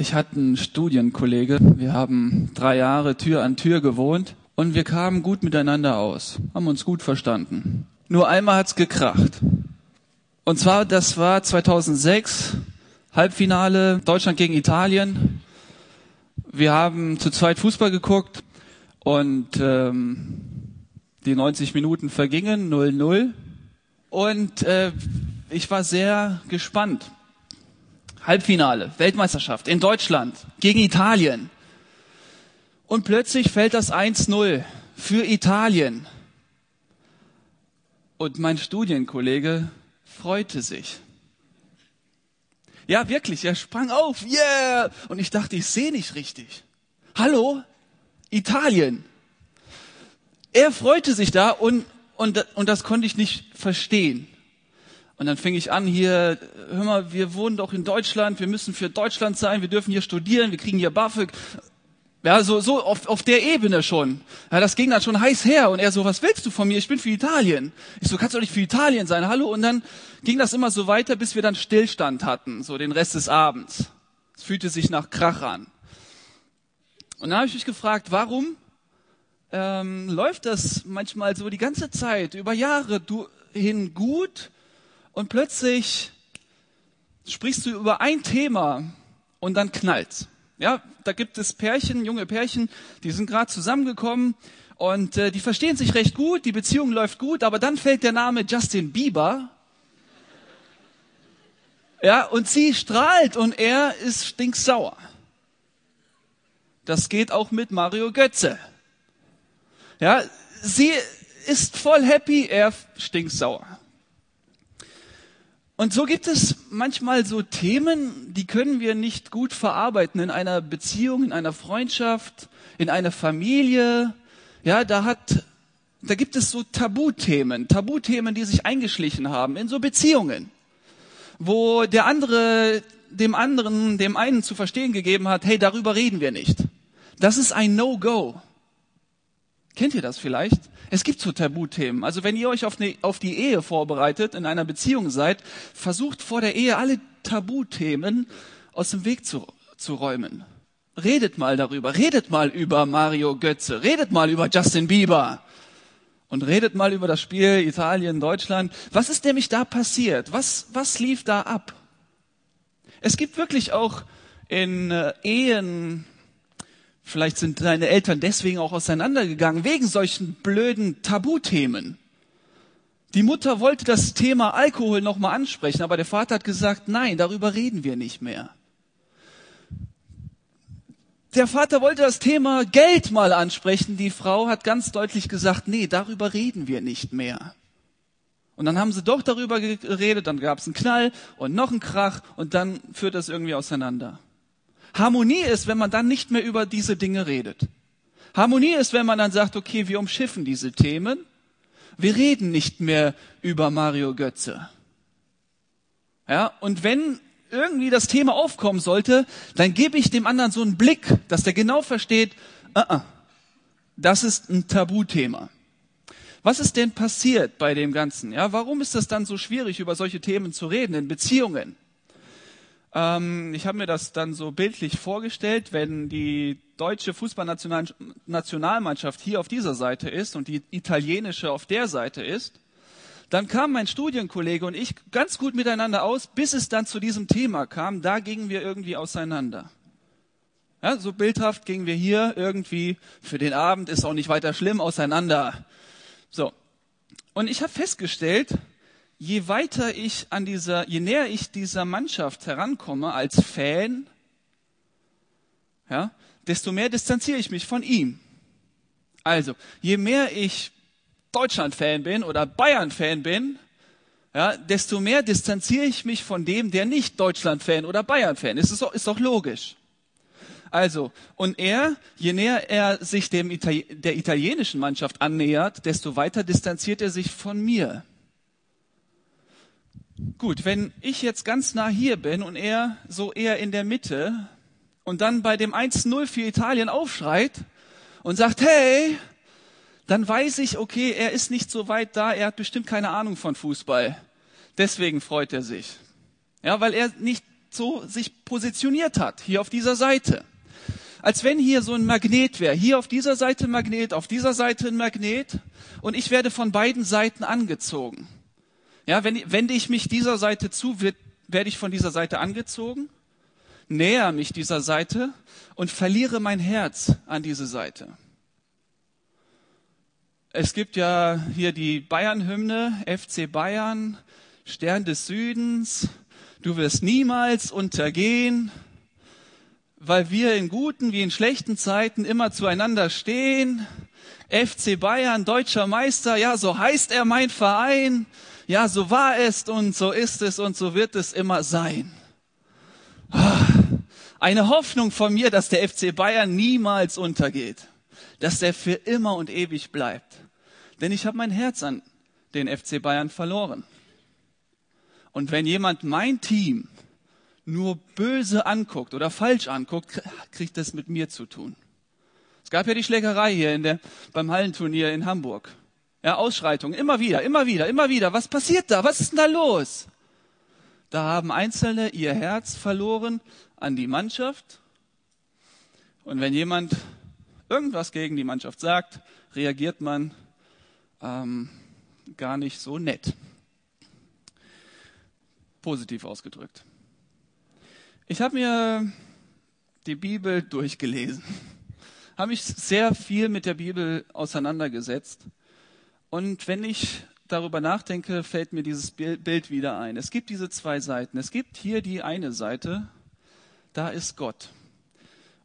Ich hatte einen Studienkollege. Wir haben drei Jahre Tür an Tür gewohnt und wir kamen gut miteinander aus, haben uns gut verstanden. Nur einmal hat's gekracht. Und zwar, das war 2006, Halbfinale Deutschland gegen Italien. Wir haben zu zweit Fußball geguckt und ähm, die 90 Minuten vergingen 0-0 und äh, ich war sehr gespannt. Halbfinale, Weltmeisterschaft in Deutschland gegen Italien. Und plötzlich fällt das 1-0 für Italien. Und mein Studienkollege freute sich. Ja, wirklich, er sprang auf, yeah! Und ich dachte, ich sehe nicht richtig. Hallo? Italien. Er freute sich da und, und, und das konnte ich nicht verstehen. Und dann fing ich an hier, hör mal, wir wohnen doch in Deutschland, wir müssen für Deutschland sein, wir dürfen hier studieren, wir kriegen hier BAföG. Ja, so, so auf, auf der Ebene schon. Ja, das ging dann schon heiß her. Und er so, was willst du von mir? Ich bin für Italien. Ich so, kannst du nicht für Italien sein? Hallo? Und dann ging das immer so weiter, bis wir dann Stillstand hatten, so den Rest des Abends. Es fühlte sich nach Krach an. Und dann habe ich mich gefragt, warum ähm, läuft das manchmal so die ganze Zeit, über Jahre hin gut und plötzlich sprichst du über ein Thema und dann knallt's. Ja, da gibt es Pärchen, junge Pärchen, die sind gerade zusammengekommen und äh, die verstehen sich recht gut, die Beziehung läuft gut, aber dann fällt der Name Justin Bieber. Ja, und sie strahlt und er ist stinksauer. Das geht auch mit Mario Götze. Ja, sie ist voll happy, er stinksauer. Und so gibt es manchmal so Themen, die können wir nicht gut verarbeiten in einer Beziehung, in einer Freundschaft, in einer Familie. Ja, da hat, da gibt es so Tabuthemen, Tabuthemen, die sich eingeschlichen haben in so Beziehungen, wo der andere dem anderen, dem einen zu verstehen gegeben hat, hey, darüber reden wir nicht. Das ist ein No-Go. Kennt ihr das vielleicht? Es gibt so Tabuthemen. Also wenn ihr euch auf, eine, auf die Ehe vorbereitet, in einer Beziehung seid, versucht vor der Ehe alle Tabuthemen aus dem Weg zu, zu räumen. Redet mal darüber. Redet mal über Mario Götze. Redet mal über Justin Bieber. Und redet mal über das Spiel Italien, Deutschland. Was ist nämlich da passiert? Was, was lief da ab? Es gibt wirklich auch in äh, Ehen Vielleicht sind deine Eltern deswegen auch auseinandergegangen, wegen solchen blöden Tabuthemen. Die Mutter wollte das Thema Alkohol nochmal ansprechen, aber der Vater hat gesagt, nein, darüber reden wir nicht mehr. Der Vater wollte das Thema Geld mal ansprechen, die Frau hat ganz deutlich gesagt, nee, darüber reden wir nicht mehr. Und dann haben sie doch darüber geredet, dann gab es einen Knall und noch einen Krach und dann führt das irgendwie auseinander. Harmonie ist, wenn man dann nicht mehr über diese Dinge redet. Harmonie ist, wenn man dann sagt, okay, wir umschiffen diese Themen. Wir reden nicht mehr über Mario Götze. Ja, und wenn irgendwie das Thema aufkommen sollte, dann gebe ich dem anderen so einen Blick, dass der genau versteht, uh -uh, das ist ein Tabuthema. Was ist denn passiert bei dem Ganzen? Ja, warum ist das dann so schwierig, über solche Themen zu reden in Beziehungen? Ähm, ich habe mir das dann so bildlich vorgestellt, wenn die deutsche Fußballnationalmannschaft hier auf dieser Seite ist und die italienische auf der Seite ist, dann kam mein Studienkollege und ich ganz gut miteinander aus, bis es dann zu diesem Thema kam. Da gingen wir irgendwie auseinander. Ja, so bildhaft gingen wir hier irgendwie für den Abend, ist auch nicht weiter schlimm, auseinander. So. Und ich habe festgestellt, je weiter ich an dieser, je näher ich dieser Mannschaft herankomme als Fan, ja, desto mehr distanziere ich mich von ihm. Also, je mehr ich Deutschland-Fan bin oder Bayern-Fan bin, ja, desto mehr distanziere ich mich von dem, der nicht Deutschland-Fan oder Bayern-Fan ist. Ist doch, ist doch logisch. Also, und er, je näher er sich dem Itali der italienischen Mannschaft annähert, desto weiter distanziert er sich von mir. Gut, wenn ich jetzt ganz nah hier bin und er so eher in der Mitte und dann bei dem 1-0 für Italien aufschreit und sagt, hey, dann weiß ich, okay, er ist nicht so weit da, er hat bestimmt keine Ahnung von Fußball. Deswegen freut er sich. Ja, weil er nicht so sich positioniert hat, hier auf dieser Seite. Als wenn hier so ein Magnet wäre. Hier auf dieser Seite ein Magnet, auf dieser Seite ein Magnet. Und ich werde von beiden Seiten angezogen. Ja, wenn, wende ich mich dieser Seite zu, wird, werde ich von dieser Seite angezogen, näher mich dieser Seite und verliere mein Herz an diese Seite. Es gibt ja hier die Bayern-Hymne, FC Bayern, Stern des Südens, du wirst niemals untergehen, weil wir in guten wie in schlechten Zeiten immer zueinander stehen. FC Bayern, deutscher Meister, ja, so heißt er mein Verein. Ja, so war es und so ist es und so wird es immer sein. Eine Hoffnung von mir, dass der FC Bayern niemals untergeht, dass er für immer und ewig bleibt. Denn ich habe mein Herz an den FC Bayern verloren. Und wenn jemand mein Team nur böse anguckt oder falsch anguckt, kriegt das mit mir zu tun. Es gab ja die Schlägerei hier in der, beim Hallenturnier in Hamburg. Ja, Ausschreitungen, immer wieder, immer wieder, immer wieder. Was passiert da? Was ist denn da los? Da haben Einzelne ihr Herz verloren an die Mannschaft. Und wenn jemand irgendwas gegen die Mannschaft sagt, reagiert man ähm, gar nicht so nett. Positiv ausgedrückt. Ich habe mir die Bibel durchgelesen, habe mich sehr viel mit der Bibel auseinandergesetzt und wenn ich darüber nachdenke, fällt mir dieses Bild wieder ein. Es gibt diese zwei Seiten. Es gibt hier die eine Seite, da ist Gott.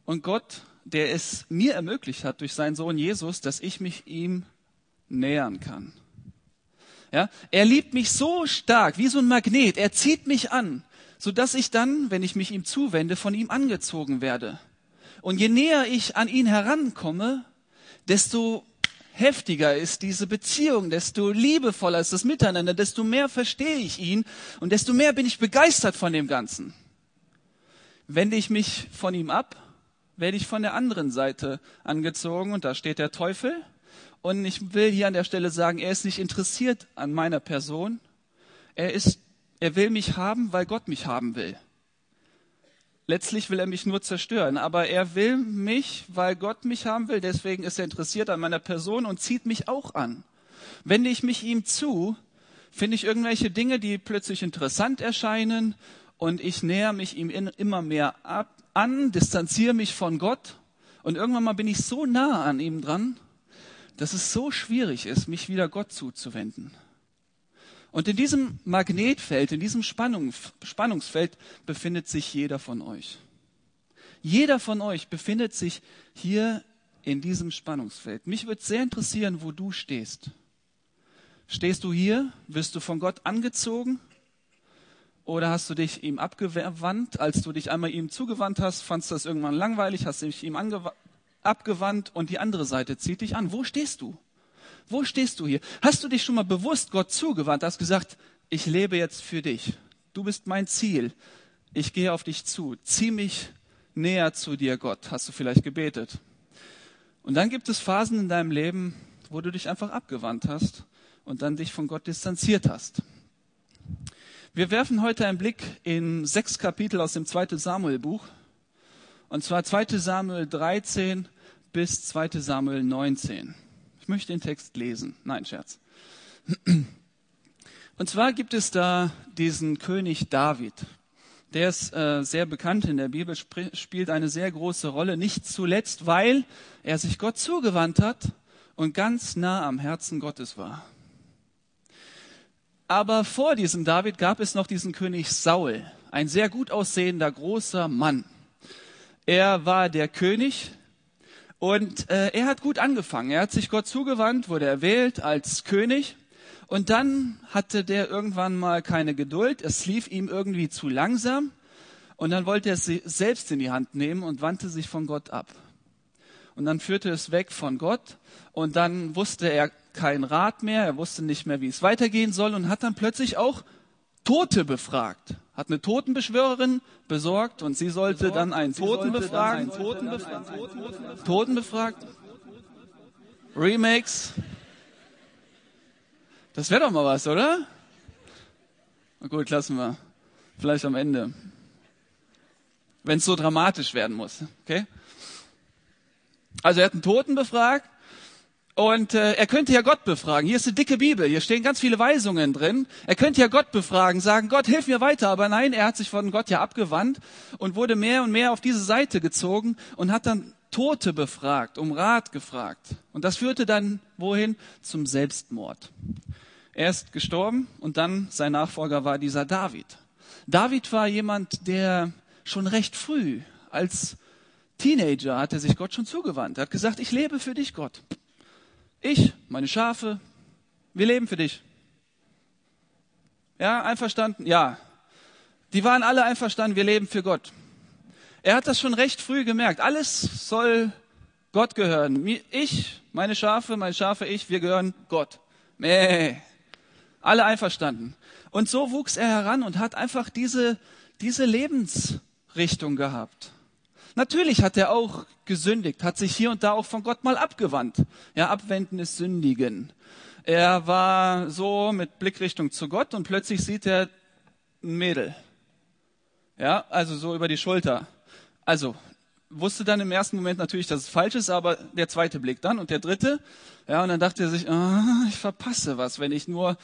Und Gott, der es mir ermöglicht hat durch seinen Sohn Jesus, dass ich mich ihm nähern kann. Ja, er liebt mich so stark, wie so ein Magnet. Er zieht mich an, so dass ich dann, wenn ich mich ihm zuwende, von ihm angezogen werde. Und je näher ich an ihn herankomme, desto heftiger ist diese Beziehung, desto liebevoller ist das Miteinander, desto mehr verstehe ich ihn und desto mehr bin ich begeistert von dem Ganzen. Wende ich mich von ihm ab, werde ich von der anderen Seite angezogen und da steht der Teufel. Und ich will hier an der Stelle sagen, er ist nicht interessiert an meiner Person. Er ist, er will mich haben, weil Gott mich haben will. Letztlich will er mich nur zerstören, aber er will mich, weil Gott mich haben will, deswegen ist er interessiert an meiner Person und zieht mich auch an. Wende ich mich ihm zu, finde ich irgendwelche Dinge, die plötzlich interessant erscheinen und ich näher mich ihm immer mehr ab, an, distanziere mich von Gott und irgendwann mal bin ich so nah an ihm dran, dass es so schwierig ist, mich wieder Gott zuzuwenden. Und in diesem Magnetfeld, in diesem Spannung, Spannungsfeld befindet sich jeder von euch. Jeder von euch befindet sich hier in diesem Spannungsfeld. Mich würde sehr interessieren, wo du stehst. Stehst du hier? Wirst du von Gott angezogen? Oder hast du dich ihm abgewandt? Als du dich einmal ihm zugewandt hast, fandst du das irgendwann langweilig, hast dich ihm abgewandt und die andere Seite zieht dich an. Wo stehst du? Wo stehst du hier? Hast du dich schon mal bewusst Gott zugewandt, hast gesagt, ich lebe jetzt für dich. Du bist mein Ziel. Ich gehe auf dich zu. Zieh mich näher zu dir, Gott. Hast du vielleicht gebetet? Und dann gibt es Phasen in deinem Leben, wo du dich einfach abgewandt hast und dann dich von Gott distanziert hast. Wir werfen heute einen Blick in sechs Kapitel aus dem 2. Samuel Buch. Und zwar 2. Samuel 13 bis 2. Samuel 19. Ich möchte den Text lesen. Nein, Scherz. Und zwar gibt es da diesen König David. Der ist äh, sehr bekannt in der Bibel, sp spielt eine sehr große Rolle, nicht zuletzt, weil er sich Gott zugewandt hat und ganz nah am Herzen Gottes war. Aber vor diesem David gab es noch diesen König Saul, ein sehr gut aussehender großer Mann. Er war der König und äh, er hat gut angefangen. Er hat sich Gott zugewandt, wurde erwählt als König. Und dann hatte der irgendwann mal keine Geduld. Es lief ihm irgendwie zu langsam. Und dann wollte er es selbst in die Hand nehmen und wandte sich von Gott ab. Und dann führte es weg von Gott. Und dann wusste er keinen Rat mehr. Er wusste nicht mehr, wie es weitergehen soll. Und hat dann plötzlich auch Tote befragt. Hat eine Totenbeschwörerin besorgt und sie sollte besorgt, dann einen Toten befragen. Einen Toten, befragen. Toten befragt. Remakes. Das wäre doch mal was, oder? Na gut, lassen wir. Vielleicht am Ende. wenn es so dramatisch werden muss. Okay? Also er hat einen Toten befragt und äh, er könnte ja Gott befragen. Hier ist eine dicke Bibel, hier stehen ganz viele Weisungen drin. Er könnte ja Gott befragen, sagen, Gott, hilf mir weiter. Aber nein, er hat sich von Gott ja abgewandt und wurde mehr und mehr auf diese Seite gezogen und hat dann Tote befragt, um Rat gefragt. Und das führte dann wohin? Zum Selbstmord. Er ist gestorben und dann sein Nachfolger war dieser David. David war jemand, der schon recht früh als Teenager hat er sich Gott schon zugewandt. Er hat gesagt, ich lebe für dich, Gott. Ich, meine Schafe, wir leben für dich. Ja, einverstanden? Ja. Die waren alle einverstanden, wir leben für Gott. Er hat das schon recht früh gemerkt. Alles soll Gott gehören. Ich, meine Schafe, meine Schafe, ich, wir gehören Gott. Mäh. Alle einverstanden. Und so wuchs er heran und hat einfach diese, diese Lebensrichtung gehabt. Natürlich hat er auch gesündigt, hat sich hier und da auch von Gott mal abgewandt. Ja, abwenden ist sündigen. Er war so mit Blickrichtung zu Gott und plötzlich sieht er ein Mädel. Ja, also so über die Schulter. Also, wusste dann im ersten Moment natürlich, dass es falsch ist, aber der zweite Blick dann und der dritte. Ja, und dann dachte er sich, ah, ich verpasse was, wenn ich nur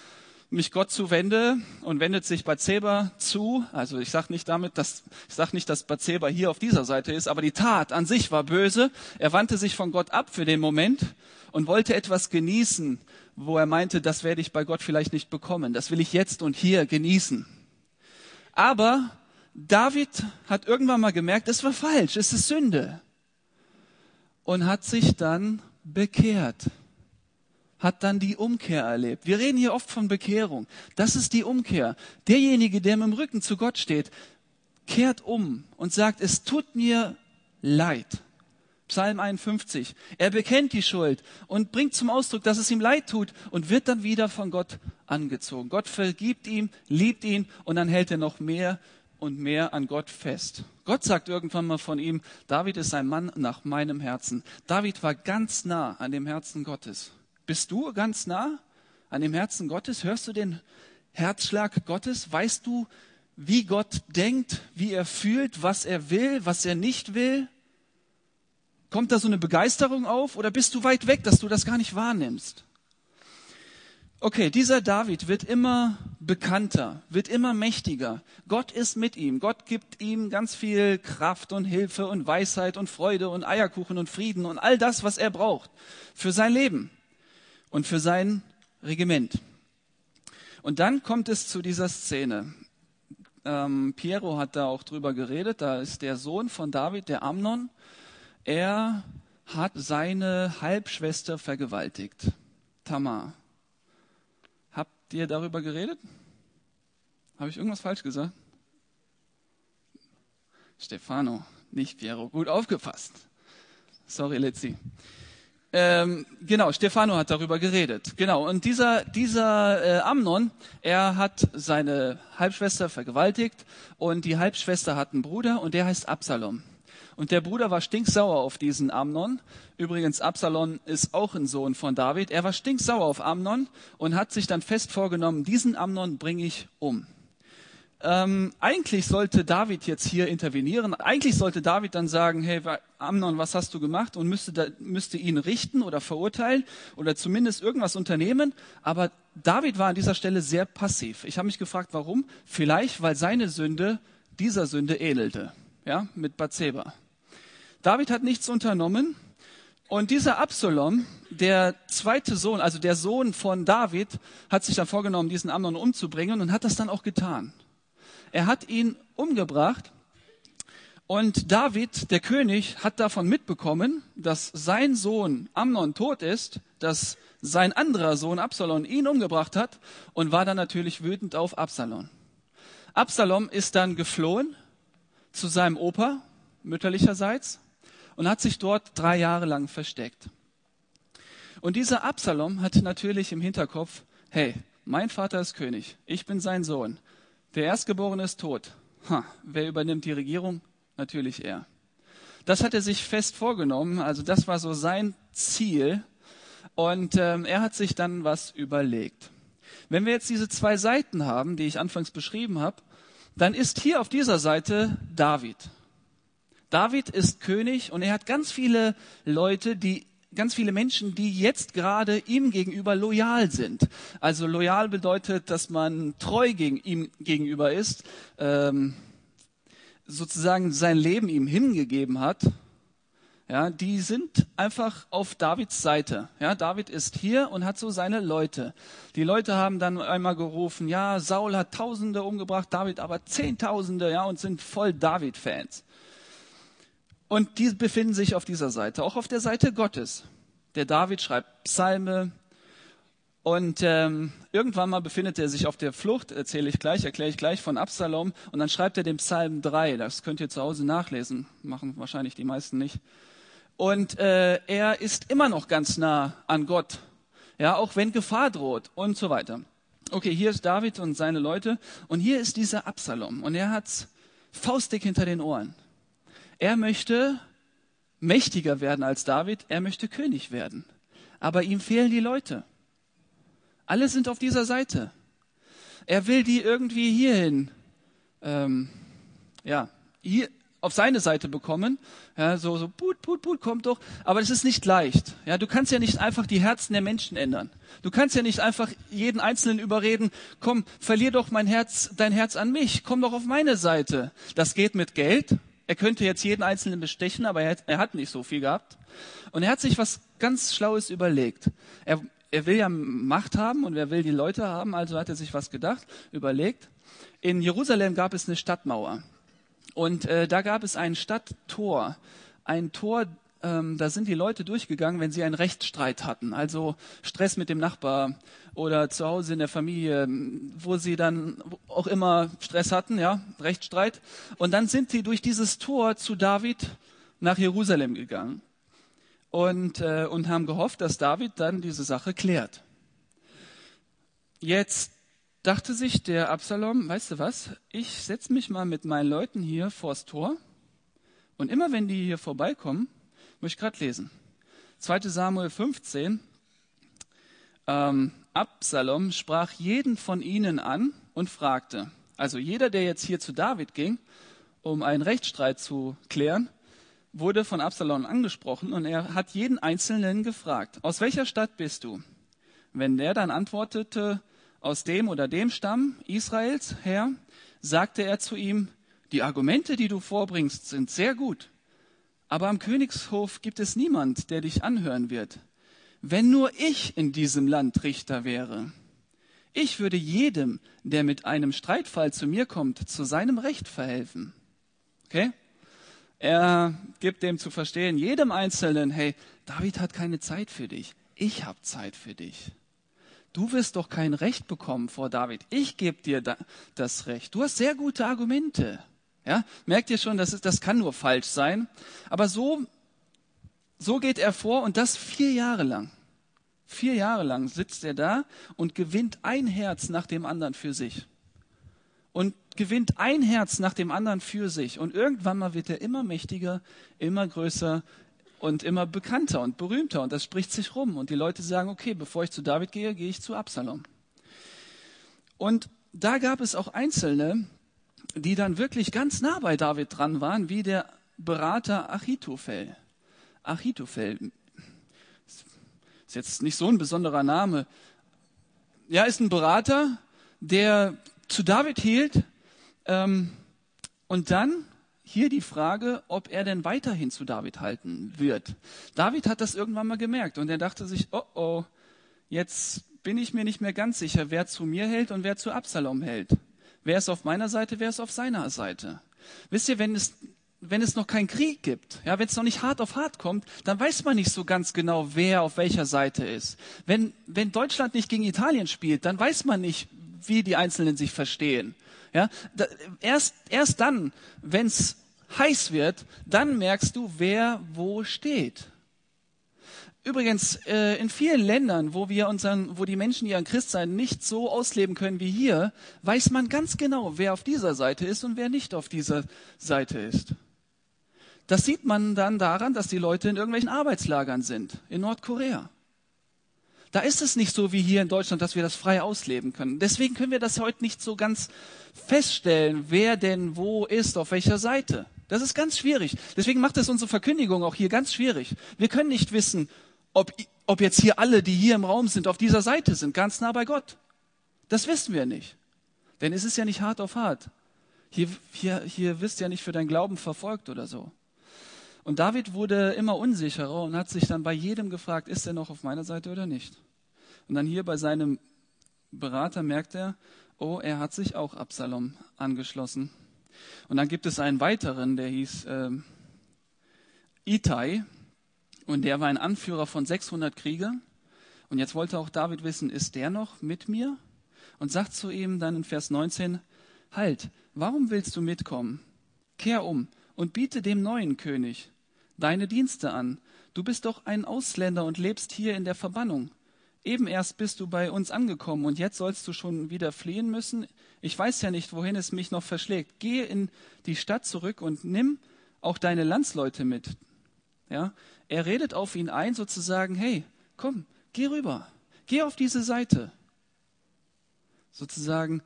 mich Gott zuwende und wendet sich Bathseba zu. Also ich sage nicht damit, dass ich sage nicht, dass Bathseba hier auf dieser Seite ist, aber die Tat an sich war böse. Er wandte sich von Gott ab für den Moment und wollte etwas genießen, wo er meinte, das werde ich bei Gott vielleicht nicht bekommen. Das will ich jetzt und hier genießen. Aber David hat irgendwann mal gemerkt, es war falsch, es ist Sünde und hat sich dann bekehrt hat dann die Umkehr erlebt. Wir reden hier oft von Bekehrung. Das ist die Umkehr. Derjenige, der mit dem Rücken zu Gott steht, kehrt um und sagt, es tut mir leid. Psalm 51. Er bekennt die Schuld und bringt zum Ausdruck, dass es ihm leid tut und wird dann wieder von Gott angezogen. Gott vergibt ihm, liebt ihn und dann hält er noch mehr und mehr an Gott fest. Gott sagt irgendwann mal von ihm, David ist ein Mann nach meinem Herzen. David war ganz nah an dem Herzen Gottes. Bist du ganz nah an dem Herzen Gottes? Hörst du den Herzschlag Gottes? Weißt du, wie Gott denkt, wie er fühlt, was er will, was er nicht will? Kommt da so eine Begeisterung auf oder bist du weit weg, dass du das gar nicht wahrnimmst? Okay, dieser David wird immer bekannter, wird immer mächtiger. Gott ist mit ihm. Gott gibt ihm ganz viel Kraft und Hilfe und Weisheit und Freude und Eierkuchen und Frieden und all das, was er braucht für sein Leben und für sein Regiment. Und dann kommt es zu dieser Szene. Ähm, Piero hat da auch drüber geredet. Da ist der Sohn von David, der Amnon. Er hat seine Halbschwester vergewaltigt, Tamar. Habt ihr darüber geredet? Habe ich irgendwas falsch gesagt? Stefano, nicht Piero. Gut aufgepasst. Sorry, Letzi. Ähm, genau, Stefano hat darüber geredet. Genau, und dieser, dieser äh, Amnon, er hat seine Halbschwester vergewaltigt und die Halbschwester hat einen Bruder und der heißt Absalom. Und der Bruder war stinksauer auf diesen Amnon. Übrigens, Absalom ist auch ein Sohn von David. Er war stinksauer auf Amnon und hat sich dann fest vorgenommen, diesen Amnon bringe ich um. Ähm, eigentlich sollte David jetzt hier intervenieren. Eigentlich sollte David dann sagen, hey Amnon, was hast du gemacht? Und müsste, da, müsste ihn richten oder verurteilen oder zumindest irgendwas unternehmen. Aber David war an dieser Stelle sehr passiv. Ich habe mich gefragt, warum? Vielleicht, weil seine Sünde dieser Sünde ähnelte. Ja, mit Bathseba. David hat nichts unternommen. Und dieser Absalom, der zweite Sohn, also der Sohn von David, hat sich dann vorgenommen, diesen Amnon umzubringen und hat das dann auch getan. Er hat ihn umgebracht und David, der König, hat davon mitbekommen, dass sein Sohn Amnon tot ist, dass sein anderer Sohn Absalom ihn umgebracht hat und war dann natürlich wütend auf Absalom. Absalom ist dann geflohen zu seinem Opa, mütterlicherseits, und hat sich dort drei Jahre lang versteckt. Und dieser Absalom hat natürlich im Hinterkopf, hey, mein Vater ist König, ich bin sein Sohn. Der Erstgeborene ist tot. Ha, wer übernimmt die Regierung? Natürlich er. Das hat er sich fest vorgenommen. Also das war so sein Ziel. Und ähm, er hat sich dann was überlegt. Wenn wir jetzt diese zwei Seiten haben, die ich anfangs beschrieben habe, dann ist hier auf dieser Seite David. David ist König und er hat ganz viele Leute, die ganz viele Menschen, die jetzt gerade ihm gegenüber loyal sind. Also loyal bedeutet, dass man treu gegen ihm gegenüber ist, ähm, sozusagen sein Leben ihm hingegeben hat. Ja, die sind einfach auf Davids Seite. Ja, David ist hier und hat so seine Leute. Die Leute haben dann einmal gerufen, ja, Saul hat Tausende umgebracht, David aber Zehntausende, ja, und sind voll David-Fans. Und die befinden sich auf dieser Seite, auch auf der Seite Gottes. Der David schreibt Psalme. Und ähm, irgendwann mal befindet er sich auf der Flucht, erzähle ich gleich, erkläre ich gleich von Absalom. Und dann schreibt er den Psalm 3. Das könnt ihr zu Hause nachlesen, machen wahrscheinlich die meisten nicht. Und äh, er ist immer noch ganz nah an Gott, ja, auch wenn Gefahr droht und so weiter. Okay, hier ist David und seine Leute und hier ist dieser Absalom und er hat's faustdick hinter den Ohren. Er möchte mächtiger werden als David, er möchte König werden. Aber ihm fehlen die Leute. Alle sind auf dieser Seite. Er will die irgendwie hierhin, ähm, ja, hier, auf seine Seite bekommen. Ja, so, so, put, put, put, kommt doch. Aber es ist nicht leicht. Ja, du kannst ja nicht einfach die Herzen der Menschen ändern. Du kannst ja nicht einfach jeden Einzelnen überreden, komm, verlier doch mein Herz, dein Herz an mich, komm doch auf meine Seite. Das geht mit Geld, er könnte jetzt jeden Einzelnen bestechen, aber er, er hat nicht so viel gehabt. Und er hat sich was ganz Schlaues überlegt. Er, er will ja Macht haben und er will die Leute haben, also hat er sich was gedacht, überlegt. In Jerusalem gab es eine Stadtmauer. Und äh, da gab es ein Stadttor. Ein Tor, ähm, da sind die Leute durchgegangen, wenn sie einen Rechtsstreit hatten, also Stress mit dem Nachbar oder zu Hause in der Familie, wo sie dann auch immer Stress hatten, ja, Rechtsstreit. Und dann sind sie durch dieses Tor zu David nach Jerusalem gegangen und, äh, und haben gehofft, dass David dann diese Sache klärt. Jetzt dachte sich der Absalom, weißt du was, ich setze mich mal mit meinen Leuten hier vors Tor und immer wenn die hier vorbeikommen, muss ich gerade lesen. 2 Samuel 15. Ähm, Absalom sprach jeden von ihnen an und fragte, also jeder, der jetzt hier zu David ging, um einen Rechtsstreit zu klären, wurde von Absalom angesprochen und er hat jeden Einzelnen gefragt, aus welcher Stadt bist du? Wenn der dann antwortete, aus dem oder dem Stamm Israels her, sagte er zu ihm, die Argumente, die du vorbringst, sind sehr gut. Aber am Königshof gibt es niemand, der dich anhören wird. Wenn nur ich in diesem Land Richter wäre. Ich würde jedem, der mit einem Streitfall zu mir kommt, zu seinem Recht verhelfen. Okay? Er gibt dem zu verstehen, jedem Einzelnen, hey, David hat keine Zeit für dich. Ich habe Zeit für dich. Du wirst doch kein Recht bekommen vor David. Ich gebe dir das Recht. Du hast sehr gute Argumente. Ja, merkt ihr schon, das, ist, das kann nur falsch sein. Aber so, so geht er vor und das vier Jahre lang. Vier Jahre lang sitzt er da und gewinnt ein Herz nach dem anderen für sich. Und gewinnt ein Herz nach dem anderen für sich. Und irgendwann mal wird er immer mächtiger, immer größer und immer bekannter und berühmter. Und das spricht sich rum. Und die Leute sagen, okay, bevor ich zu David gehe, gehe ich zu Absalom. Und da gab es auch Einzelne, die dann wirklich ganz nah bei David dran waren, wie der Berater Achitophel. Achitophel ist jetzt nicht so ein besonderer Name. Ja, ist ein Berater, der zu David hielt. Ähm, und dann hier die Frage, ob er denn weiterhin zu David halten wird. David hat das irgendwann mal gemerkt und er dachte sich, oh oh, jetzt bin ich mir nicht mehr ganz sicher, wer zu mir hält und wer zu Absalom hält. Wer ist auf meiner Seite, wer ist auf seiner Seite? Wisst ihr, wenn es, wenn es noch keinen Krieg gibt, ja, wenn es noch nicht hart auf hart kommt, dann weiß man nicht so ganz genau, wer auf welcher Seite ist. Wenn, wenn Deutschland nicht gegen Italien spielt, dann weiß man nicht, wie die Einzelnen sich verstehen. Ja, da, erst, erst dann, wenn es heiß wird, dann merkst du, wer wo steht. Übrigens, äh, in vielen Ländern, wo wir unseren, wo die Menschen ihren Christsein nicht so ausleben können wie hier, weiß man ganz genau, wer auf dieser Seite ist und wer nicht auf dieser Seite ist. Das sieht man dann daran, dass die Leute in irgendwelchen Arbeitslagern sind, in Nordkorea. Da ist es nicht so wie hier in Deutschland, dass wir das frei ausleben können. Deswegen können wir das heute nicht so ganz feststellen, wer denn wo ist, auf welcher Seite. Das ist ganz schwierig. Deswegen macht es unsere Verkündigung auch hier ganz schwierig. Wir können nicht wissen, ob, ob jetzt hier alle, die hier im Raum sind, auf dieser Seite sind, ganz nah bei Gott. Das wissen wir nicht. Denn es ist ja nicht hart auf hart. Hier, hier, hier wirst du ja nicht für dein Glauben verfolgt oder so. Und David wurde immer unsicherer und hat sich dann bei jedem gefragt, ist er noch auf meiner Seite oder nicht? Und dann hier bei seinem Berater merkt er, oh, er hat sich auch Absalom angeschlossen. Und dann gibt es einen weiteren, der hieß äh, Itai und der war ein Anführer von 600 Kriegern. Und jetzt wollte auch David wissen, ist der noch mit mir? Und sagt zu ihm dann in Vers 19, halt, warum willst du mitkommen? Kehr um und biete dem neuen König deine Dienste an. Du bist doch ein Ausländer und lebst hier in der Verbannung. Eben erst bist du bei uns angekommen und jetzt sollst du schon wieder fliehen müssen. Ich weiß ja nicht, wohin es mich noch verschlägt. Gehe in die Stadt zurück und nimm auch deine Landsleute mit. Ja, er redet auf ihn ein, sozusagen, hey, komm, geh rüber, geh auf diese Seite. Sozusagen,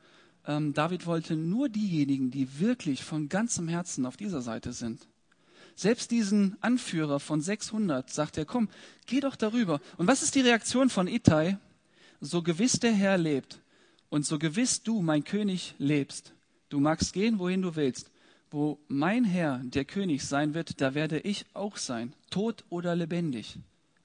ähm, David wollte nur diejenigen, die wirklich von ganzem Herzen auf dieser Seite sind. Selbst diesen Anführer von 600 sagt er, komm, geh doch darüber. Und was ist die Reaktion von Itai? So gewiss der Herr lebt und so gewiss du, mein König, lebst. Du magst gehen, wohin du willst. Wo mein Herr, der König, sein wird, da werde ich auch sein, tot oder lebendig.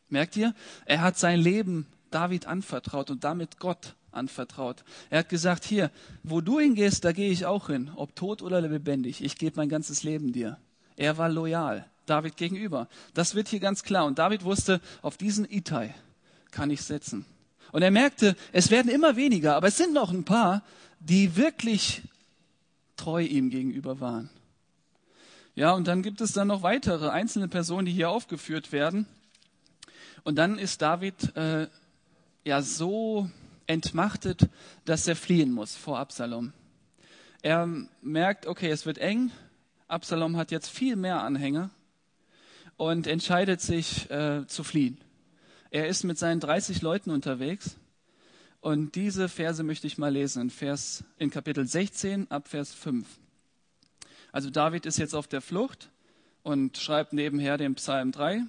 Merkt ihr? Er hat sein Leben David anvertraut und damit Gott anvertraut. Er hat gesagt, hier, wo du hingehst, da gehe ich auch hin, ob tot oder lebendig. Ich gebe mein ganzes Leben dir. Er war loyal David gegenüber. Das wird hier ganz klar. Und David wusste, auf diesen Itai kann ich setzen. Und er merkte, es werden immer weniger, aber es sind noch ein paar, die wirklich treu ihm gegenüber waren. Ja, und dann gibt es dann noch weitere einzelne Personen, die hier aufgeführt werden. Und dann ist David äh, ja so entmachtet, dass er fliehen muss vor Absalom. Er merkt, okay, es wird eng, Absalom hat jetzt viel mehr Anhänger und entscheidet sich äh, zu fliehen. Er ist mit seinen 30 Leuten unterwegs und diese Verse möchte ich mal lesen in, Vers, in Kapitel 16 ab Vers 5. Also David ist jetzt auf der Flucht und schreibt nebenher den Psalm 3.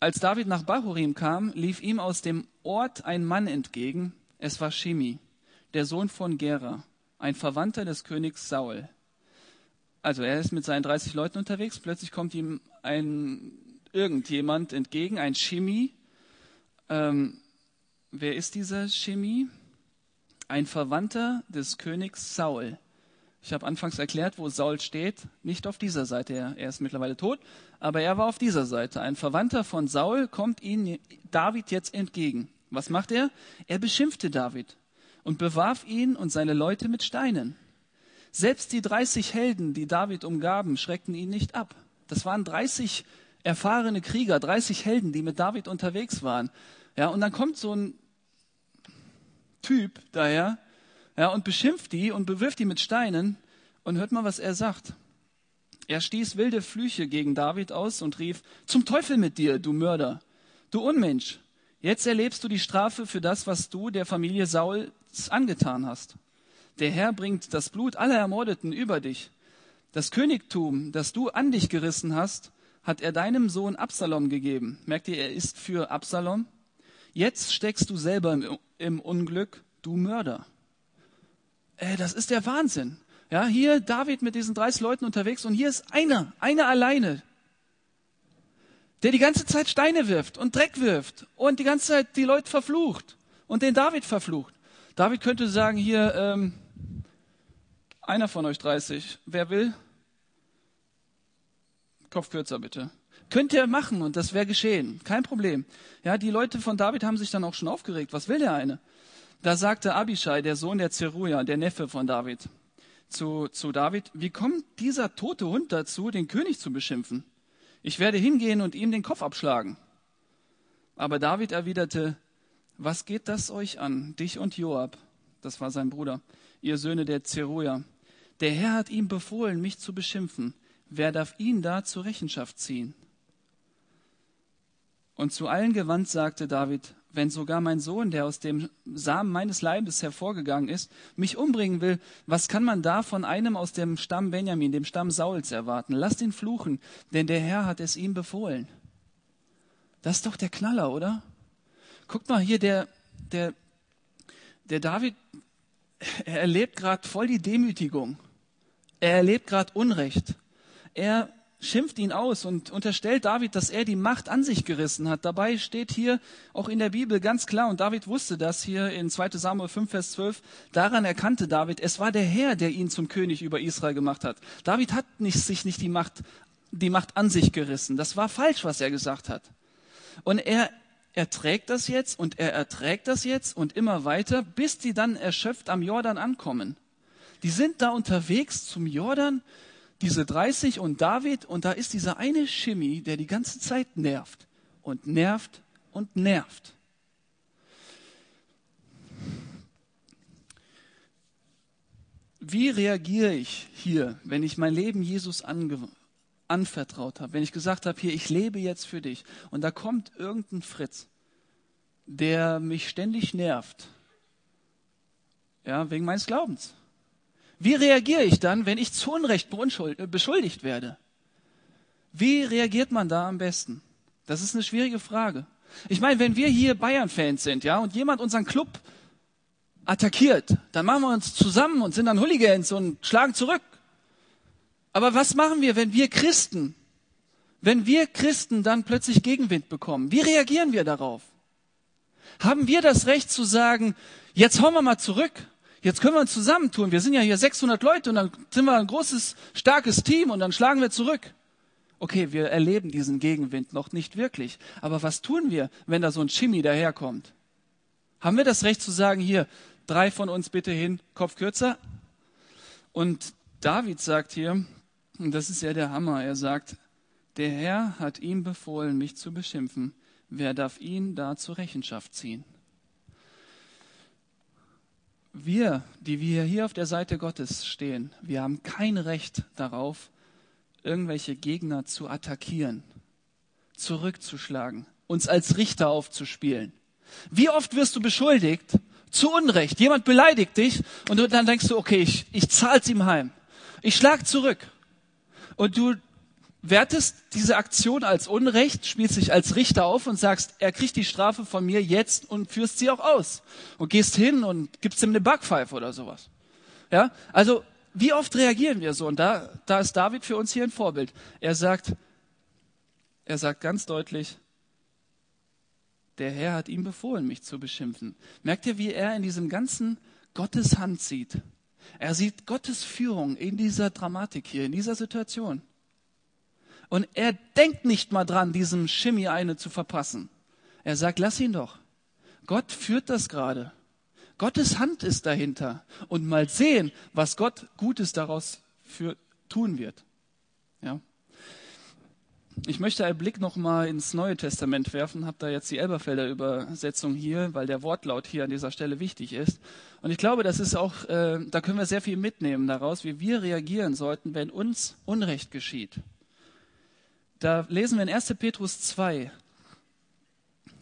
Als David nach Bahurim kam, lief ihm aus dem Ort ein Mann entgegen. Es war Shimi, der Sohn von Gera, ein Verwandter des Königs Saul. Also er ist mit seinen 30 Leuten unterwegs, plötzlich kommt ihm ein irgendjemand entgegen, ein Chemie. Ähm, wer ist dieser Chemie? Ein Verwandter des Königs Saul. Ich habe anfangs erklärt, wo Saul steht. Nicht auf dieser Seite, er, ist mittlerweile tot, aber er war auf dieser Seite. Ein Verwandter von Saul kommt ihm David jetzt entgegen. Was macht er? Er beschimpfte David und bewarf ihn und seine Leute mit Steinen. Selbst die 30 Helden, die David umgaben, schreckten ihn nicht ab. Das waren 30 erfahrene Krieger, 30 Helden, die mit David unterwegs waren. Ja, und dann kommt so ein Typ daher, ja, und beschimpft die und bewirft die mit Steinen. Und hört mal, was er sagt. Er stieß wilde Flüche gegen David aus und rief, zum Teufel mit dir, du Mörder, du Unmensch. Jetzt erlebst du die Strafe für das, was du der Familie Sauls angetan hast. Der Herr bringt das Blut aller Ermordeten über dich. Das Königtum, das du an dich gerissen hast, hat er deinem Sohn Absalom gegeben. Merkt ihr, er ist für Absalom. Jetzt steckst du selber im, im Unglück, du Mörder. Äh, das ist der Wahnsinn. Ja, hier David mit diesen 30 Leuten unterwegs und hier ist einer, einer alleine, der die ganze Zeit Steine wirft und Dreck wirft und die ganze Zeit die Leute verflucht und den David verflucht. David könnte sagen hier, ähm, einer von euch 30. Wer will? Kopf kürzer bitte. Könnt ihr machen und das wäre geschehen. Kein Problem. Ja, die Leute von David haben sich dann auch schon aufgeregt. Was will der eine? Da sagte Abishai, der Sohn der Zeruja, der Neffe von David, zu, zu David, wie kommt dieser tote Hund dazu, den König zu beschimpfen? Ich werde hingehen und ihm den Kopf abschlagen. Aber David erwiderte, was geht das euch an, dich und Joab? Das war sein Bruder, ihr Söhne der Zeruja. Der Herr hat ihm befohlen, mich zu beschimpfen. Wer darf ihn da zur Rechenschaft ziehen? Und zu allen gewandt sagte David, wenn sogar mein Sohn, der aus dem Samen meines Leibes hervorgegangen ist, mich umbringen will, was kann man da von einem aus dem Stamm Benjamin, dem Stamm Sauls erwarten? Lasst ihn fluchen, denn der Herr hat es ihm befohlen. Das ist doch der Knaller, oder? Guckt mal hier, der, der, der David, er erlebt gerade voll die Demütigung. Er erlebt gerade Unrecht. Er schimpft ihn aus und unterstellt David, dass er die Macht an sich gerissen hat. Dabei steht hier auch in der Bibel ganz klar, und David wusste das hier in 2 Samuel 5, Vers 12, daran erkannte David, es war der Herr, der ihn zum König über Israel gemacht hat. David hat nicht, sich nicht die Macht, die Macht an sich gerissen. Das war falsch, was er gesagt hat. Und er erträgt das jetzt und er erträgt das jetzt und immer weiter, bis die dann erschöpft am Jordan ankommen. Die sind da unterwegs zum Jordan diese 30 und David und da ist dieser eine Schimmi, der die ganze Zeit nervt und nervt und nervt. Wie reagiere ich hier, wenn ich mein Leben Jesus ange anvertraut habe, wenn ich gesagt habe, hier, ich lebe jetzt für dich und da kommt irgendein Fritz, der mich ständig nervt, ja, wegen meines Glaubens. Wie reagiere ich dann, wenn ich zu Unrecht äh, beschuldigt werde? Wie reagiert man da am besten? Das ist eine schwierige Frage. Ich meine, wenn wir hier Bayern-Fans sind, ja, und jemand unseren Club attackiert, dann machen wir uns zusammen und sind dann Hooligans und schlagen zurück. Aber was machen wir, wenn wir Christen, wenn wir Christen dann plötzlich Gegenwind bekommen? Wie reagieren wir darauf? Haben wir das Recht zu sagen, jetzt hauen wir mal zurück? Jetzt können wir uns zusammentun. Wir sind ja hier 600 Leute und dann sind wir ein großes, starkes Team und dann schlagen wir zurück. Okay, wir erleben diesen Gegenwind noch nicht wirklich. Aber was tun wir, wenn da so ein Chimmy daherkommt? Haben wir das Recht zu sagen, hier, drei von uns bitte hin, Kopf kürzer? Und David sagt hier, und das ist ja der Hammer, er sagt, der Herr hat ihm befohlen, mich zu beschimpfen. Wer darf ihn da zur Rechenschaft ziehen? Wir, die wir hier auf der Seite Gottes stehen, wir haben kein Recht darauf, irgendwelche Gegner zu attackieren, zurückzuschlagen, uns als Richter aufzuspielen. Wie oft wirst du beschuldigt, zu Unrecht, jemand beleidigt dich und dann denkst du, okay, ich, ich zahl's ihm heim. Ich schlag zurück. Und du wertest diese Aktion als Unrecht, spielst dich als Richter auf und sagst, er kriegt die Strafe von mir jetzt und führst sie auch aus. Und gehst hin und gibst ihm eine Backpfeife oder sowas. Ja, also wie oft reagieren wir so? Und da, da ist David für uns hier ein Vorbild. Er sagt, er sagt ganz deutlich, der Herr hat ihm befohlen, mich zu beschimpfen. Merkt ihr, wie er in diesem ganzen Gottes Hand sieht? Er sieht Gottes Führung in dieser Dramatik hier, in dieser Situation. Und er denkt nicht mal dran, diesem Shimmy eine zu verpassen. Er sagt, lass ihn doch. Gott führt das gerade. Gottes Hand ist dahinter. Und mal sehen, was Gott Gutes daraus für tun wird. Ja. Ich möchte einen Blick noch mal ins Neue Testament werfen, habe da jetzt die Elberfelder Übersetzung hier, weil der Wortlaut hier an dieser Stelle wichtig ist. Und ich glaube, das ist auch, äh, da können wir sehr viel mitnehmen daraus, wie wir reagieren sollten, wenn uns Unrecht geschieht. Da lesen wir in 1. Petrus 2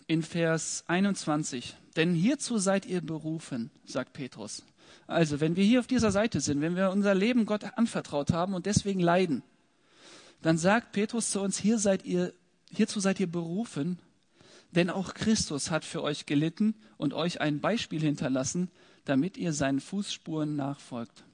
in Vers 21. Denn hierzu seid ihr berufen, sagt Petrus. Also, wenn wir hier auf dieser Seite sind, wenn wir unser Leben Gott anvertraut haben und deswegen leiden, dann sagt Petrus zu uns, hier seid ihr, hierzu seid ihr berufen, denn auch Christus hat für euch gelitten und euch ein Beispiel hinterlassen, damit ihr seinen Fußspuren nachfolgt.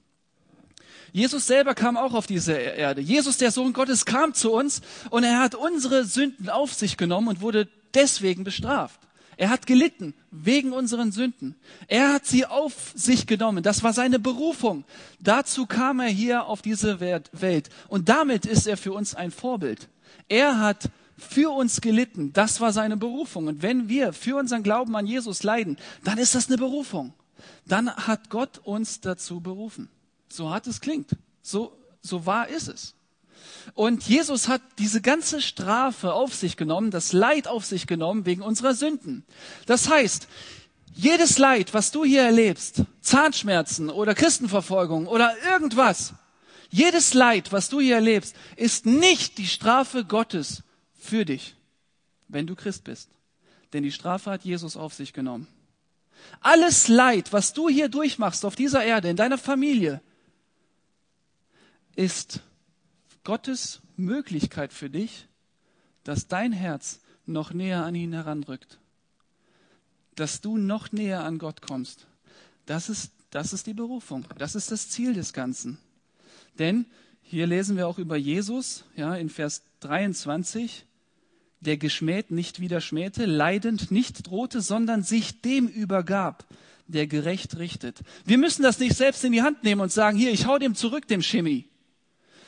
Jesus selber kam auch auf diese Erde. Jesus, der Sohn Gottes, kam zu uns und er hat unsere Sünden auf sich genommen und wurde deswegen bestraft. Er hat gelitten wegen unseren Sünden. Er hat sie auf sich genommen. Das war seine Berufung. Dazu kam er hier auf diese Welt. Und damit ist er für uns ein Vorbild. Er hat für uns gelitten. Das war seine Berufung. Und wenn wir für unseren Glauben an Jesus leiden, dann ist das eine Berufung. Dann hat Gott uns dazu berufen. So hart es klingt. So, so wahr ist es. Und Jesus hat diese ganze Strafe auf sich genommen, das Leid auf sich genommen wegen unserer Sünden. Das heißt, jedes Leid, was du hier erlebst, Zahnschmerzen oder Christenverfolgung oder irgendwas, jedes Leid, was du hier erlebst, ist nicht die Strafe Gottes für dich, wenn du Christ bist. denn die Strafe hat Jesus auf sich genommen. Alles Leid, was du hier durchmachst auf dieser Erde, in deiner Familie, ist Gottes Möglichkeit für dich, dass dein Herz noch näher an ihn heranrückt. Dass du noch näher an Gott kommst. Das ist, das ist die Berufung. Das ist das Ziel des Ganzen. Denn hier lesen wir auch über Jesus, ja, in Vers 23, der geschmäht nicht wieder schmähte, leidend nicht drohte, sondern sich dem übergab, der gerecht richtet. Wir müssen das nicht selbst in die Hand nehmen und sagen, hier, ich hau dem zurück, dem Chemie,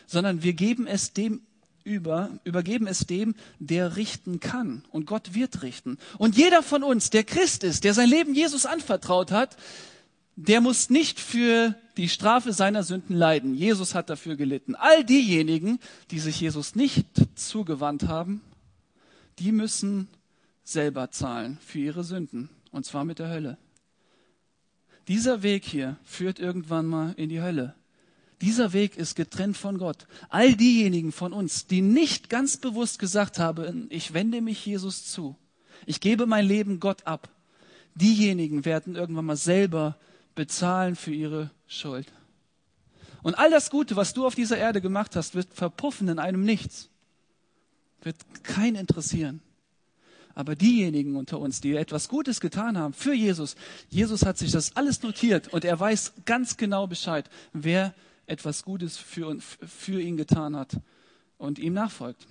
sondern wir geben es dem über, übergeben es dem, der richten kann. Und Gott wird richten. Und jeder von uns, der Christ ist, der sein Leben Jesus anvertraut hat, der muss nicht für die Strafe seiner Sünden leiden. Jesus hat dafür gelitten. All diejenigen, die sich Jesus nicht zugewandt haben, die müssen selber zahlen für ihre Sünden. Und zwar mit der Hölle. Dieser Weg hier führt irgendwann mal in die Hölle. Dieser Weg ist getrennt von Gott. All diejenigen von uns, die nicht ganz bewusst gesagt haben, ich wende mich Jesus zu, ich gebe mein Leben Gott ab, diejenigen werden irgendwann mal selber bezahlen für ihre Schuld. Und all das Gute, was du auf dieser Erde gemacht hast, wird verpuffen in einem Nichts. Wird kein interessieren. Aber diejenigen unter uns, die etwas Gutes getan haben für Jesus, Jesus hat sich das alles notiert und er weiß ganz genau Bescheid, wer etwas Gutes für, für ihn getan hat und ihm nachfolgt.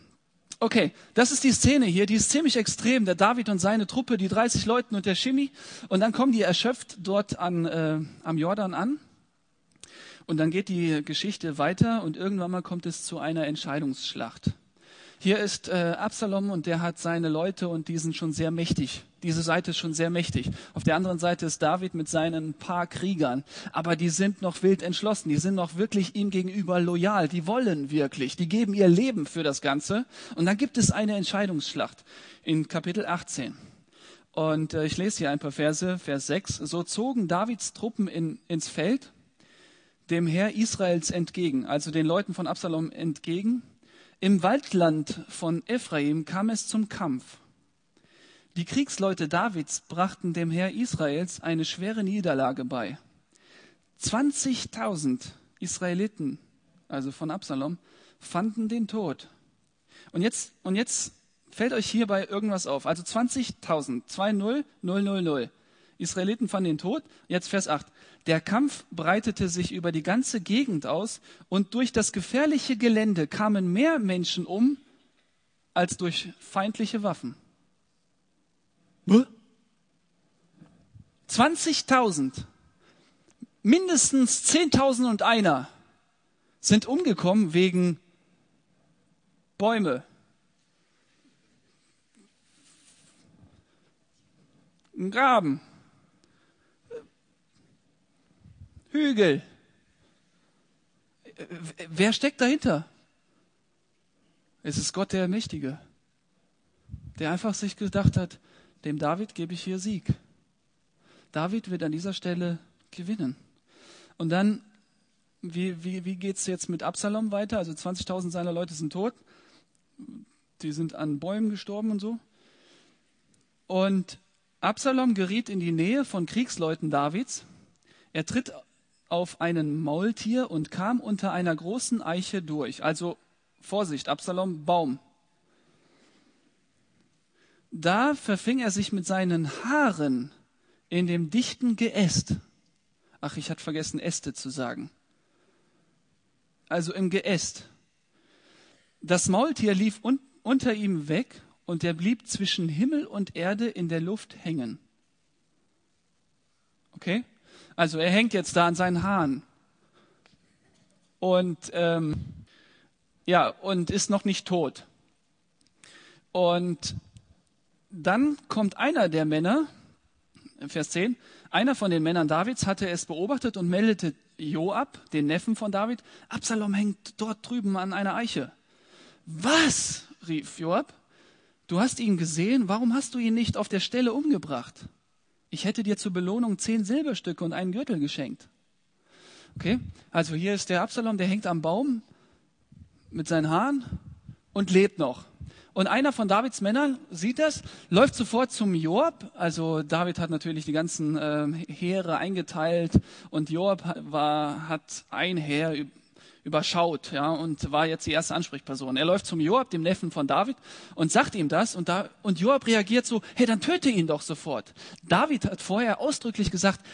Okay, das ist die Szene hier, die ist ziemlich extrem. Der David und seine Truppe, die 30 Leuten und der Shimi. Und dann kommen die erschöpft dort an, äh, am Jordan an. Und dann geht die Geschichte weiter und irgendwann mal kommt es zu einer Entscheidungsschlacht. Hier ist äh, Absalom und der hat seine Leute und die sind schon sehr mächtig. Diese Seite ist schon sehr mächtig. Auf der anderen Seite ist David mit seinen paar Kriegern. Aber die sind noch wild entschlossen. Die sind noch wirklich ihm gegenüber loyal. Die wollen wirklich. Die geben ihr Leben für das Ganze. Und dann gibt es eine Entscheidungsschlacht in Kapitel 18. Und äh, ich lese hier ein paar Verse, Vers 6. So zogen Davids Truppen in, ins Feld dem Herr Israels entgegen, also den Leuten von Absalom entgegen im Waldland von Ephraim kam es zum Kampf. Die Kriegsleute Davids brachten dem Herr Israels eine schwere Niederlage bei. 20.000 Israeliten, also von Absalom, fanden den Tod. Und jetzt, und jetzt fällt euch hierbei irgendwas auf. Also 20.000, 2-0, 0-0-0. Israeliten fanden den Tod. Jetzt Vers 8. Der Kampf breitete sich über die ganze Gegend aus und durch das gefährliche Gelände kamen mehr Menschen um als durch feindliche Waffen. 20.000, mindestens 10.000 und einer sind umgekommen wegen Bäume, Graben, Hügel. Wer steckt dahinter? Es ist Gott der Mächtige, der einfach sich gedacht hat, dem David gebe ich hier Sieg. David wird an dieser Stelle gewinnen. Und dann, wie, wie, wie geht es jetzt mit Absalom weiter? Also 20.000 seiner Leute sind tot. Die sind an Bäumen gestorben und so. Und Absalom geriet in die Nähe von Kriegsleuten Davids. Er tritt auf einen Maultier und kam unter einer großen Eiche durch. Also Vorsicht, Absalom, Baum. Da verfing er sich mit seinen Haaren in dem dichten Geäst. Ach, ich hatte vergessen, Äste zu sagen. Also im Geäst. Das Maultier lief un unter ihm weg und er blieb zwischen Himmel und Erde in der Luft hängen. Okay? Also er hängt jetzt da an seinen Haaren. Und ähm, ja, und ist noch nicht tot. Und dann kommt einer der Männer, Vers 10, einer von den Männern Davids hatte es beobachtet und meldete Joab, den Neffen von David, Absalom hängt dort drüben an einer Eiche. Was? rief Joab. Du hast ihn gesehen, warum hast du ihn nicht auf der Stelle umgebracht? ich hätte dir zur Belohnung zehn Silberstücke und einen Gürtel geschenkt. Okay, also hier ist der Absalom, der hängt am Baum mit seinen Haaren und lebt noch. Und einer von Davids Männern sieht das, läuft sofort zum Joab. Also David hat natürlich die ganzen äh, Heere eingeteilt und Joab war, hat ein Heer überschaut, ja, und war jetzt die erste Ansprechperson. Er läuft zum Joab, dem Neffen von David, und sagt ihm das, und, da, und Joab reagiert so, hey, dann töte ihn doch sofort. David hat vorher ausdrücklich gesagt,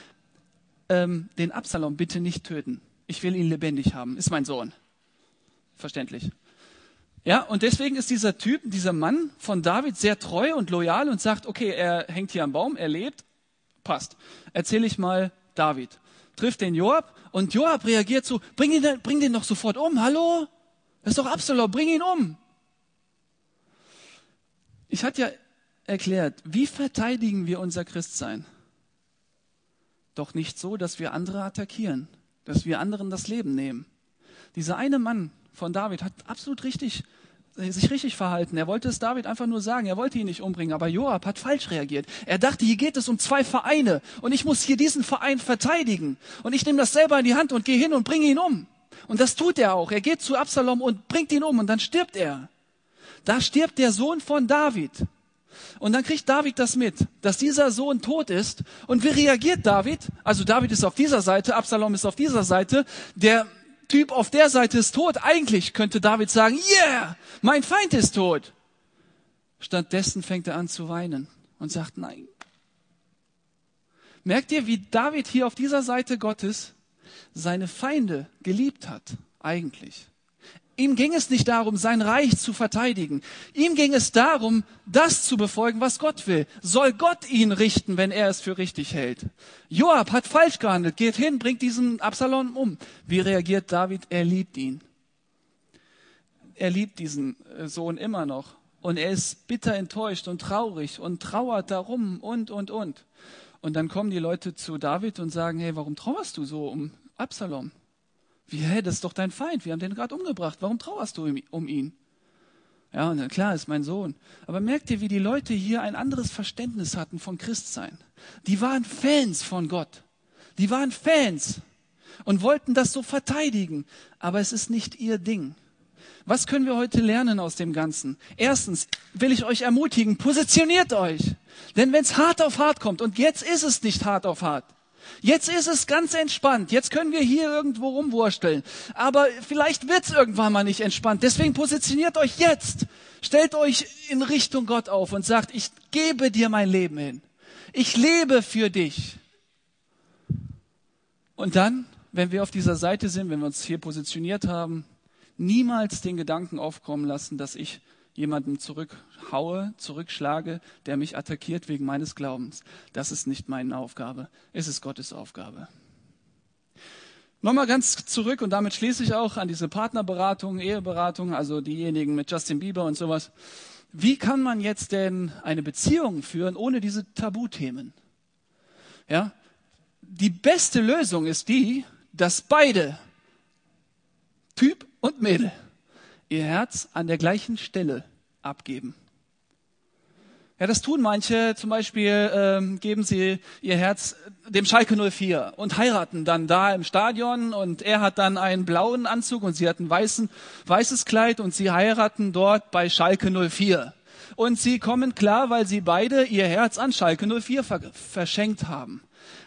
ähm, den Absalom bitte nicht töten. Ich will ihn lebendig haben, ist mein Sohn. Verständlich. Ja, und deswegen ist dieser Typ, dieser Mann von David sehr treu und loyal und sagt, okay, er hängt hier am Baum, er lebt, passt. Erzähle ich mal David. Trifft den Joab und Joab reagiert so, bring ihn, bring den doch sofort um, hallo? Das ist doch Absalom, bring ihn um. Ich hatte ja erklärt, wie verteidigen wir unser Christsein? Doch nicht so, dass wir andere attackieren, dass wir anderen das Leben nehmen. Dieser eine Mann von David hat absolut richtig sich richtig verhalten. Er wollte es David einfach nur sagen. Er wollte ihn nicht umbringen. Aber Joab hat falsch reagiert. Er dachte, hier geht es um zwei Vereine. Und ich muss hier diesen Verein verteidigen. Und ich nehme das selber in die Hand und gehe hin und bringe ihn um. Und das tut er auch. Er geht zu Absalom und bringt ihn um. Und dann stirbt er. Da stirbt der Sohn von David. Und dann kriegt David das mit, dass dieser Sohn tot ist. Und wie reagiert David? Also David ist auf dieser Seite, Absalom ist auf dieser Seite. Der Typ auf der Seite ist tot. Eigentlich könnte David sagen, yeah, mein Feind ist tot. Stattdessen fängt er an zu weinen und sagt, nein. Merkt ihr, wie David hier auf dieser Seite Gottes seine Feinde geliebt hat? Eigentlich. Ihm ging es nicht darum, sein Reich zu verteidigen. Ihm ging es darum, das zu befolgen, was Gott will. Soll Gott ihn richten, wenn er es für richtig hält? Joab hat falsch gehandelt, geht hin, bringt diesen Absalom um. Wie reagiert David? Er liebt ihn. Er liebt diesen äh, Sohn immer noch. Und er ist bitter enttäuscht und traurig und trauert darum und, und, und. Und dann kommen die Leute zu David und sagen, hey, warum trauerst du so um Absalom? Wie, hä, das ist doch dein Feind, wir haben den gerade umgebracht, warum trauerst du um ihn? Ja, klar, ist mein Sohn. Aber merkt ihr, wie die Leute hier ein anderes Verständnis hatten von Christsein? Die waren Fans von Gott. Die waren Fans und wollten das so verteidigen. Aber es ist nicht ihr Ding. Was können wir heute lernen aus dem Ganzen? Erstens will ich euch ermutigen, positioniert euch. Denn wenn es hart auf hart kommt, und jetzt ist es nicht hart auf hart, Jetzt ist es ganz entspannt. Jetzt können wir hier irgendwo rumwursteln. Aber vielleicht wird es irgendwann mal nicht entspannt. Deswegen positioniert euch jetzt. Stellt euch in Richtung Gott auf und sagt, ich gebe dir mein Leben hin. Ich lebe für dich. Und dann, wenn wir auf dieser Seite sind, wenn wir uns hier positioniert haben, niemals den Gedanken aufkommen lassen, dass ich jemanden zurückhaue, zurückschlage, der mich attackiert wegen meines Glaubens. Das ist nicht meine Aufgabe. Es ist Gottes Aufgabe. Nochmal ganz zurück und damit schließe ich auch an diese Partnerberatung, Eheberatung, also diejenigen mit Justin Bieber und sowas. Wie kann man jetzt denn eine Beziehung führen ohne diese Tabuthemen? Ja? Die beste Lösung ist die, dass beide, Typ und Mädel, ihr Herz an der gleichen Stelle abgeben. Ja, das tun manche. Zum Beispiel ähm, geben sie ihr Herz dem Schalke 04 und heiraten dann da im Stadion und er hat dann einen blauen Anzug und sie hat ein weißen, weißes Kleid und sie heiraten dort bei Schalke 04. Und sie kommen klar, weil sie beide ihr Herz an Schalke 04 verschenkt haben.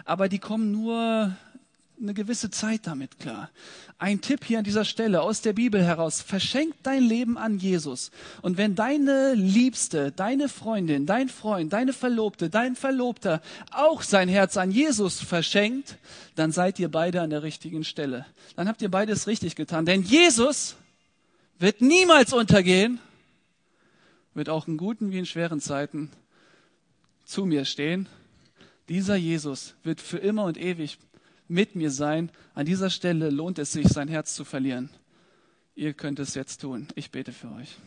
Aber die kommen nur eine gewisse Zeit damit klar. Ein Tipp hier an dieser Stelle aus der Bibel heraus. Verschenk dein Leben an Jesus. Und wenn deine Liebste, deine Freundin, dein Freund, deine Verlobte, dein Verlobter auch sein Herz an Jesus verschenkt, dann seid ihr beide an der richtigen Stelle. Dann habt ihr beides richtig getan. Denn Jesus wird niemals untergehen, wird auch in guten wie in schweren Zeiten zu mir stehen. Dieser Jesus wird für immer und ewig mit mir sein. An dieser Stelle lohnt es sich, sein Herz zu verlieren. Ihr könnt es jetzt tun. Ich bete für euch.